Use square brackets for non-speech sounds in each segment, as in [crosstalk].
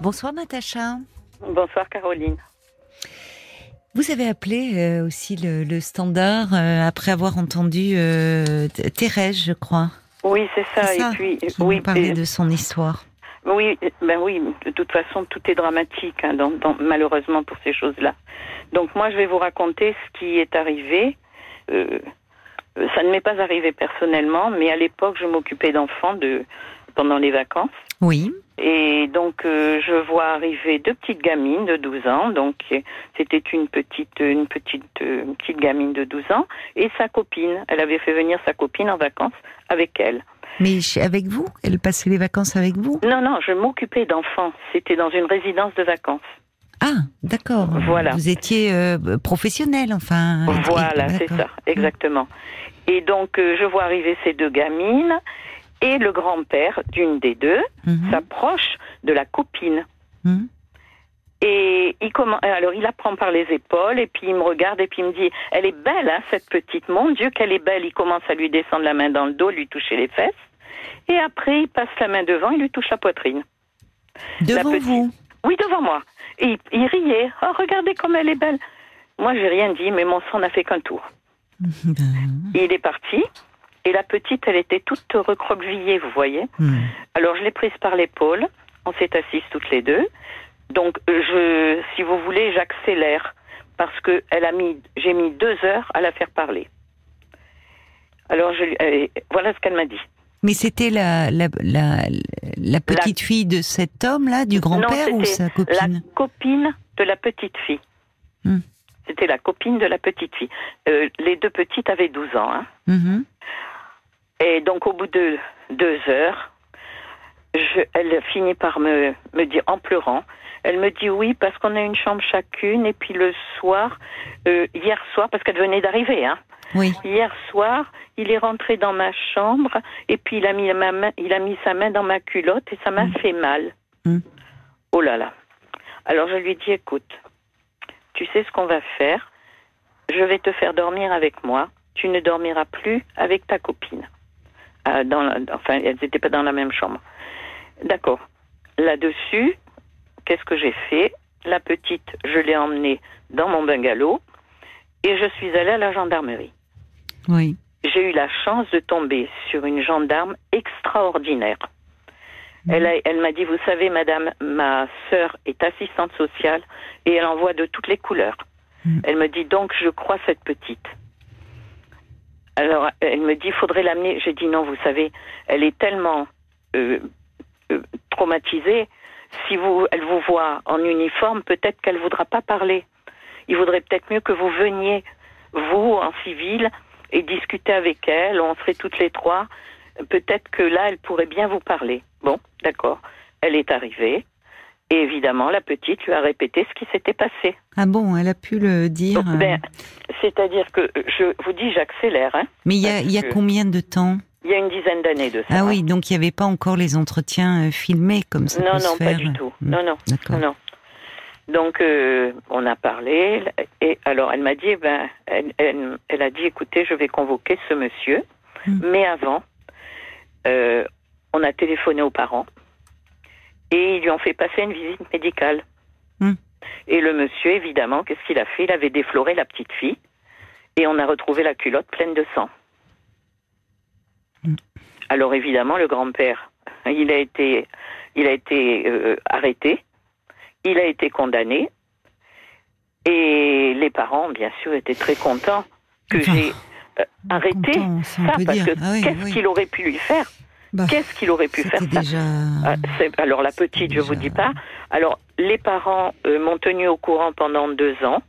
Bonsoir Natacha. Bonsoir Caroline. Vous avez appelé euh, aussi le, le standard euh, après avoir entendu euh, Thérèse, je crois. Oui, c'est ça. Et puis, oui, et- de son histoire. oui, ben oui. De toute façon, tout est dramatique, hein, dans- dans- malheureusement pour ces choses-là. Donc moi, je vais vous raconter ce qui est arrivé. Euh, ça ne m'est pas arrivé personnellement, mais à l'époque, je m'occupais d'enfants de pendant les vacances. Oui. Et donc, euh, je vois arriver deux petites gamines de 12 ans. Donc, c'était une petite, une petite, euh, une petite gamine de 12 ans et sa copine. Elle avait fait venir sa copine en vacances avec elle. Mais avec vous? Elle passait les vacances avec vous? Non, non, je m'occupais d'enfants. C'était dans une résidence de vacances. Ah, d'accord. Voilà. Vous étiez euh, professionnel, enfin. Voilà, c'est ça, exactement. Et donc, euh, je vois arriver ces deux gamines et le grand-père d'une des deux Mhm, s'approche de la copine. mhm. Et il commence, alors il la prend par les épaules et puis il me regarde et puis il me dit, elle est belle, hein, cette petite. Mon Dieu, qu'elle est belle. Il commence à lui descendre la main dans le dos, lui toucher les fesses. Et après, il passe la main devant, il lui touche la poitrine. Devant petite- vous Oui, devant moi. Et il, il riait. Oh, regardez comme elle est belle. Moi, j'ai rien dit, mais mon sang n'a fait qu'un tour. [laughs] Ben, il est parti. Et la petite, elle était toute recroquevillée, vous voyez. hmm. Alors je l'ai prise par l'épaule, on s'est assises toutes les deux. Donc euh, je, si vous voulez, j'accélère parce que elle a mis, j'ai mis deux heures à la faire parler. Alors je, euh, voilà ce qu'elle m'a dit. Mais c'était la, la, la, la petite fille de cet homme-là, du grand-père ou c'était sa copine La copine de la petite fille. Hmm. C'était la copine de la petite fille. Euh, les deux petites avaient 12 ans. Hein. Mhm. Et donc au bout de deux heures, je, elle finit par me, me dire en pleurant. Elle me dit oui parce qu'on a une chambre chacune et puis le soir, euh, hier soir parce qu'elle venait d'arriver, hein. Oui. Hier soir, il est rentré dans ma chambre et puis il a mis ma main, il a mis sa main dans ma culotte et ça m'a fait mal. Mm. Oh là là. Alors je lui dis écoute, tu sais ce qu'on va faire? Je vais te faire dormir avec moi. Tu ne dormiras plus avec ta copine. Euh, dans la- enfin, elles n'étaient pas dans la même chambre. D'accord. Là-dessus, qu'est-ce que j'ai fait? La petite, je l'ai emmenée dans mon bungalow et je suis allée à la gendarmerie. Oui. J'ai eu la chance de tomber sur une gendarme extraordinaire. Elle, a- elle m'a dit, vous savez, madame, ma sœur est assistante sociale et elle en voit de toutes les couleurs. Mm. Elle me dit, donc, je crois cette petite. Alors, elle me dit, faudrait l'amener. J'ai dit, non, vous savez, elle est tellement euh, euh, traumatisée. Si vous, elle vous voit en uniforme, peut-être qu'elle voudra pas parler. Il vaudrait peut-être mieux que vous veniez, vous, en civil, et discuter avec elle. On serait toutes les trois. Peut-être que là, elle pourrait bien vous parler. Bon, d'accord. Elle est arrivée. Et évidemment, la petite lui a répété ce qui s'était passé. Ah bon, elle a pu le dire. Donc, euh, ben, C'est-à-dire que je vous dis, j'accélère. Hein. Mais il y a, y a combien de temps? Il y a une dizaine d'années de ça. Ah oui, donc il n'y avait pas encore les entretiens euh, filmés comme ça Non, se non, pas faire. du tout. Hmm. Non, non. D'accord. Non. Donc, euh, on a parlé, et alors elle m'a dit, eh ben, elle, elle- elle a dit, écoutez, je vais convoquer ce monsieur, Mm. mais avant, euh, on a téléphoné aux parents, et ils lui ont fait passer une visite médicale. Mm. Et le monsieur, évidemment, qu'est-ce qu'il a fait? Il avait défloré la petite fille, et on a retrouvé la culotte pleine de sang. Mm. Alors évidemment, le grand-père, il a été, il a été euh, arrêté, il a été condamné, et les parents, bien sûr, étaient très contents que Enfin, j'ai euh, arrêté Content, ça, parce que Ah oui, qu'est-ce oui. qu'il aurait pu lui faire? Bah, Qu'est-ce qu'il aurait pu faire ça? déjà. Ah, alors la petite, je vous dis pas. Alors les parents euh, m'ont tenu au courant pendant deux ans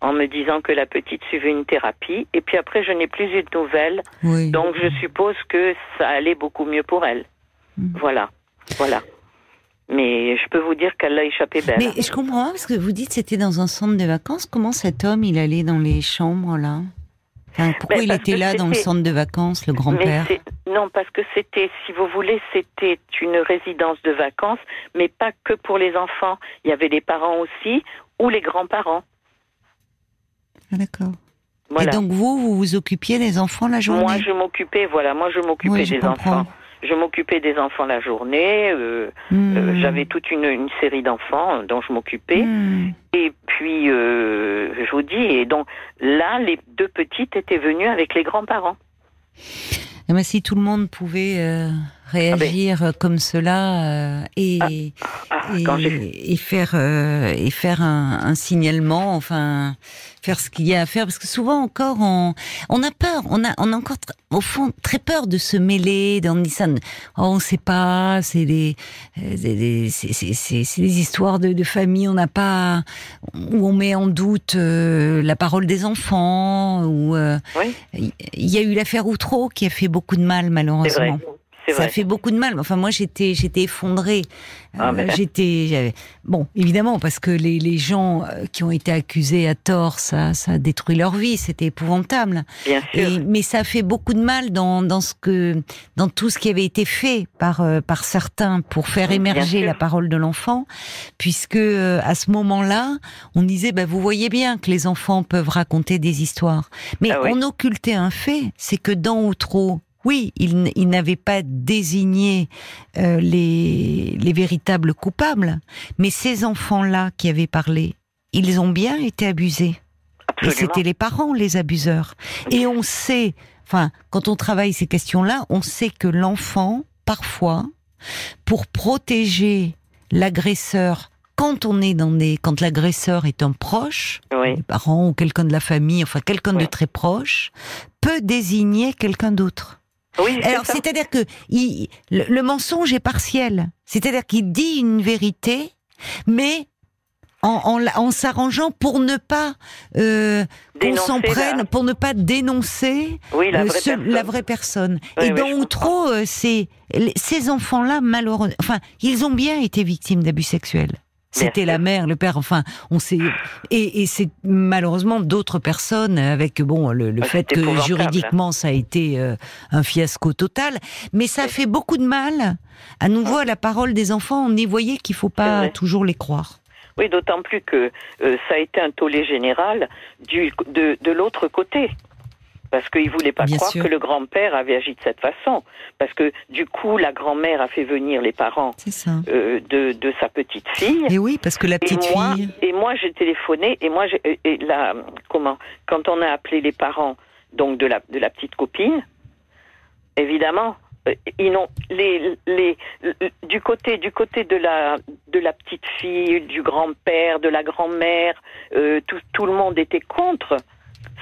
en me disant que la petite suivait une thérapie et puis après je n'ai plus eu de nouvelles Oui. donc je suppose que ça allait beaucoup mieux pour elle. Mm. Voilà, voilà. Mais je peux vous dire qu'elle l'a échappé belle. Mais je comprends pas, parce que vous dites que c'était dans un centre de vacances. Comment cet homme il allait dans les chambres là? Enfin, Pourquoi il était là dans le centre de vacances, le grand-père? Non, parce que c'était, si vous voulez, c'était une résidence de vacances, mais pas que pour les enfants. Il y avait les parents aussi ou les grands-parents. Ah, D'accord. Voilà. Et donc vous, vous vous occupiez des enfants la journée? Moi, je m'occupais, voilà, moi, je m'occupais Oui, des comprends. enfants. je m'occupais des enfants la journée. euh, Hmm. euh, J'avais toute une, une série d'enfants dont je m'occupais. Hmm. Et puis, euh, je vous dis, et donc là, les deux petites étaient venues avec les grands-parents. Eh ben, si tout le monde pouvait euh, réagir comme cela euh, et, Ah, j'ai et, et faire euh, et faire un, un signalement, enfin faire ce qu'il y a à faire, parce que souvent encore on, on a peur, on a on a encore au fond très peur de se mêler, on dit ça, oh, on sait pas, c'est des euh, des- c'est c'est- c'est- c'est des histoires de, de famille, on n'a pas où on met en doute euh, la parole des enfants ou euh, Oui, il y a eu l'affaire Outreau qui a fait beaucoup de mal malheureusement. Ça fait beaucoup de mal. Enfin, moi, j'étais, j'étais effondrée. Ah, Euh, mais- J'étais, j'avais- bon, évidemment, parce que les, les gens euh, qui ont été accusés à tort, ça, ça a détruit leur vie. C'était épouvantable. Bien sûr. Et, mais ça a fait beaucoup de mal dans, dans ce que, dans tout ce qui avait été fait par, euh, par certains pour faire émerger la parole de l'enfant, puisque à ce moment-là, on disait, bah, vous voyez bien que les enfants peuvent raconter des histoires. Mais Ah oui. on occultait un fait, c'est que dans Outreau, oui, il, n'avait pas désigné euh, les, les véritables coupables, mais ces enfants-là qui avaient parlé, ils ont bien été abusés. Et c'était les parents les abuseurs. Et on sait, enfin, quand on travaille ces questions-là, on sait que l'enfant, parfois, pour protéger l'agresseur, quand on est dans des, quand l'agresseur est un proche, Oui, les parents ou quelqu'un de la famille, enfin quelqu'un de très proche, peut désigner quelqu'un d'autre. Oui Alors c'est-à-dire que il- le, le mensonge est partiel, c'est-à-dire qu'il dit une vérité, mais en, en en s'arrangeant pour ne pas euh, qu'on s'en prenne, la- pour ne pas dénoncer Oui, la euh, vraie ce- la vraie personne. Oui, Et dans Outreau, euh, ces enfants-là, malheureusement, enfin, ils ont bien été victimes d'abus sexuels. C'était la mère, le père, enfin, on sait. Et, et c'est malheureusement d'autres personnes avec bon le, le fait que juridiquement ça a été euh, un fiasco total, mais ça fait beaucoup de mal. À nouveau à la parole des enfants, on y voyait qu'il faut pas toujours les croire. Oui, d'autant plus que euh, ça a été un tollé général du, de, de l'autre côté. Parce qu'ils ne voulaient pas Bien croire sûr. que le grand-père avait agi de cette façon. Parce que du coup, la grand-mère a fait venir les parents euh, de, de sa petite fille. Et oui, parce que la Et petite moi, fille. et moi j'ai téléphoné et moi et- la comment quand on a appelé les parents donc de la de la petite copine évidemment euh, ils n'ont les les le- du côté du côté de la de la petite fille du grand-père de la grand-mère euh, tout tout le monde était contre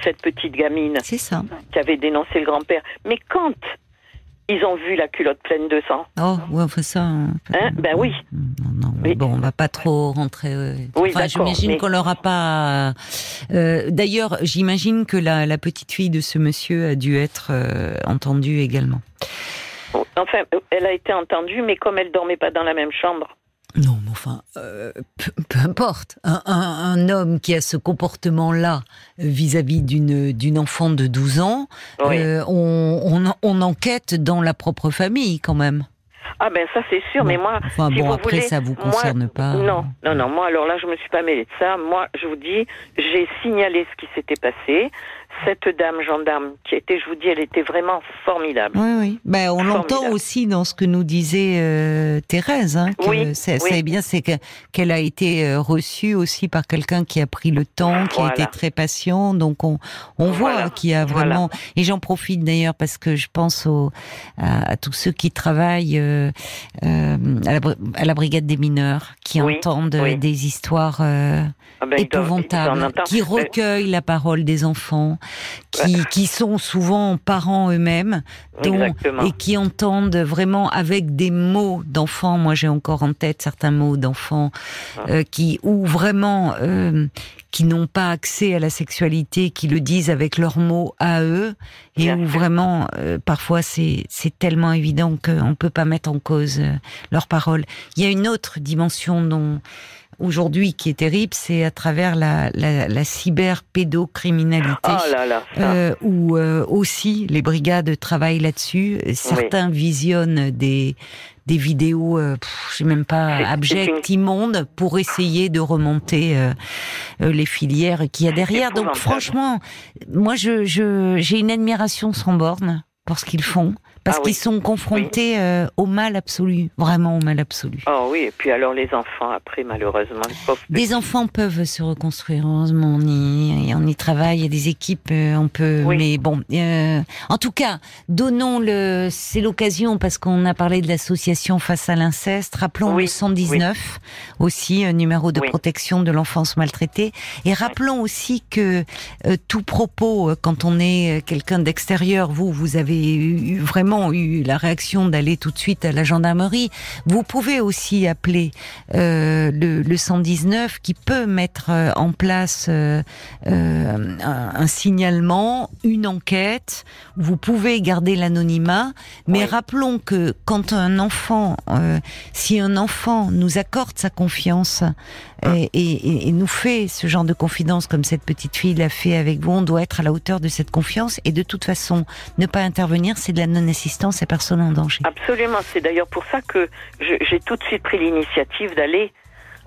cette petite gamine C'est ça. qui avait dénoncé le grand-père mais quand ils ont vu la culotte pleine de sang Oh, ouais, enfin ça. Hein, ben oui. Non, non, Oui. Bon, on va pas trop rentrer. euh, Oui, enfin, j'imagine mais- qu'on l'aura pas. euh, D'ailleurs, j'imagine que la, la petite fille de ce monsieur a dû être euh, entendue également. enfin elle a été entendue mais comme elle dormait pas dans la même chambre enfin, euh, peu, peu importe. Un, un- un homme qui a ce comportement-là vis-à-vis d'une d'une enfant de 12 ans, Oui. euh, on, on, on enquête dans la propre famille quand même. Ah ben ça c'est sûr, Bon. mais moi, Enfin si bon, vous après voulez, ça vous moi- concerne pas. non, non, non, moi alors là je me suis pas mêlée de ça. Moi je vous dis, j'ai signalé ce qui s'était passé. Cette dame gendarme qui était, je vous dis, elle était vraiment formidable. Oui, oui. Ben, on l'entend aussi dans ce que nous disait euh, Thérèse. Hein, que Oui, c'est oui. c'est bien, c'est que- qu'elle a été euh, reçue aussi par quelqu'un qui a pris le temps, qui a été très patient. Donc on, on voit qu'il y a Voilà. vraiment. Et j'en profite d'ailleurs parce que je pense aux, à, à tous ceux qui travaillent euh, euh, à, la, à la brigade des mineurs, qui Oui, entendent oui. des histoires. euh, Ah ben, doivent- épouvantables, qui Euh, recueillent la parole des enfants, qui, qui sont souvent parents eux-mêmes, et qui entendent vraiment avec des mots d'enfants. Moi, j'ai encore en tête certains mots d'enfants Ah. euh, qui, ou vraiment, euh, qui n'ont pas accès à la sexualité, qui le disent avec leurs mots à eux, et Bien où vraiment, euh, parfois, c'est c'est tellement évident qu'on peut pas mettre en cause euh, leurs paroles. Il y a une autre dimension dont aujourd'hui qui est terrible, c'est à travers la, la, la cyberpédocriminalité. Oh là là, ça. Euh, où euh, aussi les brigades travaillent là-dessus. Certains visionnent des des vidéos, euh, je sais même pas, abjectes, immondes, pour essayer de remonter euh, euh, les filières qu'il y a derrière. Donc franchement, moi je je- j'ai une admiration sans borne pour ce qu'ils font, Parce Ah oui. qu'ils sont confrontés euh, au mal absolu, vraiment au mal absolu. Oh oui, et puis alors les enfants, après, malheureusement, les pauvres Des enfants peuvent se reconstruire, heureusement, on y, on y travaille, il y a des équipes, euh, on peut. Oui. Mais bon, euh, en tout cas, donnons le. C'est l'occasion, parce qu'on a parlé de l'association face à l'inceste, rappelons le 119, aussi, un numéro de protection de l'enfance maltraitée. Et rappelons aussi que euh, tout propos, euh, quand on est euh, quelqu'un d'extérieur, vous, vous avez eu, vraiment eu la réaction d'aller tout de suite à la gendarmerie. Vous pouvez aussi appeler euh, le, le 119 qui peut mettre euh, en place euh, euh, un, un signalement, une enquête. Vous pouvez garder l'anonymat, mais Oui. rappelons que quand un enfant, si un enfant nous accorde sa confiance et, et- et nous fait ce genre de confidence comme cette petite fille l'a fait avec vous, on doit être à la hauteur de cette confiance et de toute façon, ne pas intervenir, c'est de la non-assistance à personne en danger. Absolument. C'est d'ailleurs pour ça que j'ai tout de suite pris l'initiative d'aller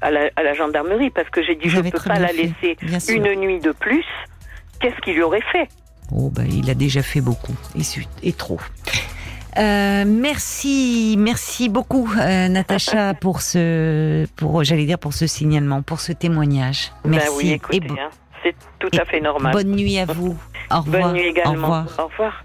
à la, à la gendarmerie parce que j'ai dit je avez peux pas la fait, laisser bien sûr. une nuit de plus. Qu'est-ce qu'il lui aurait fait? Oh, bah, il a déjà fait beaucoup, et, trop. Euh, merci, merci beaucoup, euh, Natacha, [laughs] pour ce, pour, j'allais dire pour ce signalement, pour ce témoignage. Merci. Ben oui, écoutez, hein, c'est tout à fait normal. bonne nuit à vous. [laughs] Au revoir. Bonne nuit Au également. revoir. Au revoir.